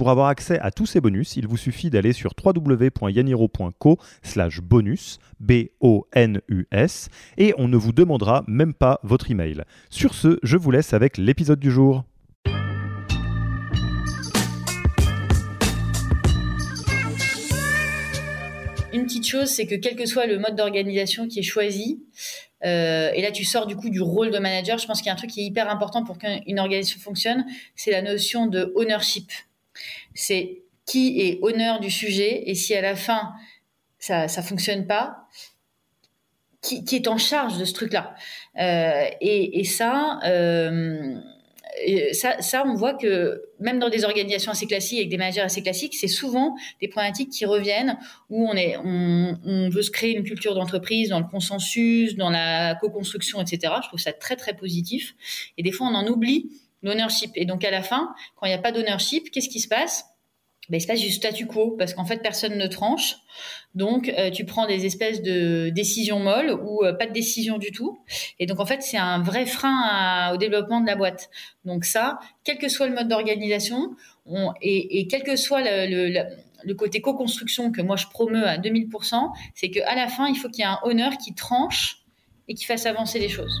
Pour avoir accès à tous ces bonus, il vous suffit d'aller sur www.yaniro.co slash bonus, B-O-N-U-S, et on ne vous demandera même pas votre email. Sur ce, je vous laisse avec l'épisode du jour. Une petite chose, c'est que quel que soit le mode d'organisation qui est choisi, euh, et là tu sors du coup du rôle de manager, je pense qu'il y a un truc qui est hyper important pour qu'une organisation fonctionne, c'est la notion de ownership. C'est qui est honneur du sujet et si à la fin ça ça fonctionne pas, qui, qui est en charge de ce truc-là? Euh, et, et, ça, euh, ça, ça, on voit que même dans des organisations assez classiques, avec des managers assez classiques, c'est souvent des problématiques qui reviennent où on, est, on, on veut se créer une culture d'entreprise dans le consensus, dans la co-construction, etc. Je trouve ça très, très positif. Et des fois, on en oublie l'ownership. Et donc, à la fin, quand il n'y a pas d'ownership, qu'est-ce qui se passe? Ben, il se passe du statu quo parce qu'en fait personne ne tranche. Donc euh, tu prends des espèces de décisions molles ou euh, pas de décision du tout. Et donc en fait c'est un vrai frein au développement de la boîte. Donc ça, quel que soit le mode d'organisation et, quel que soit le, côté co-construction que moi je promeus à 2000%, c'est qu'à la fin il faut qu'il y ait un honneur qui tranche et qui fasse avancer les choses.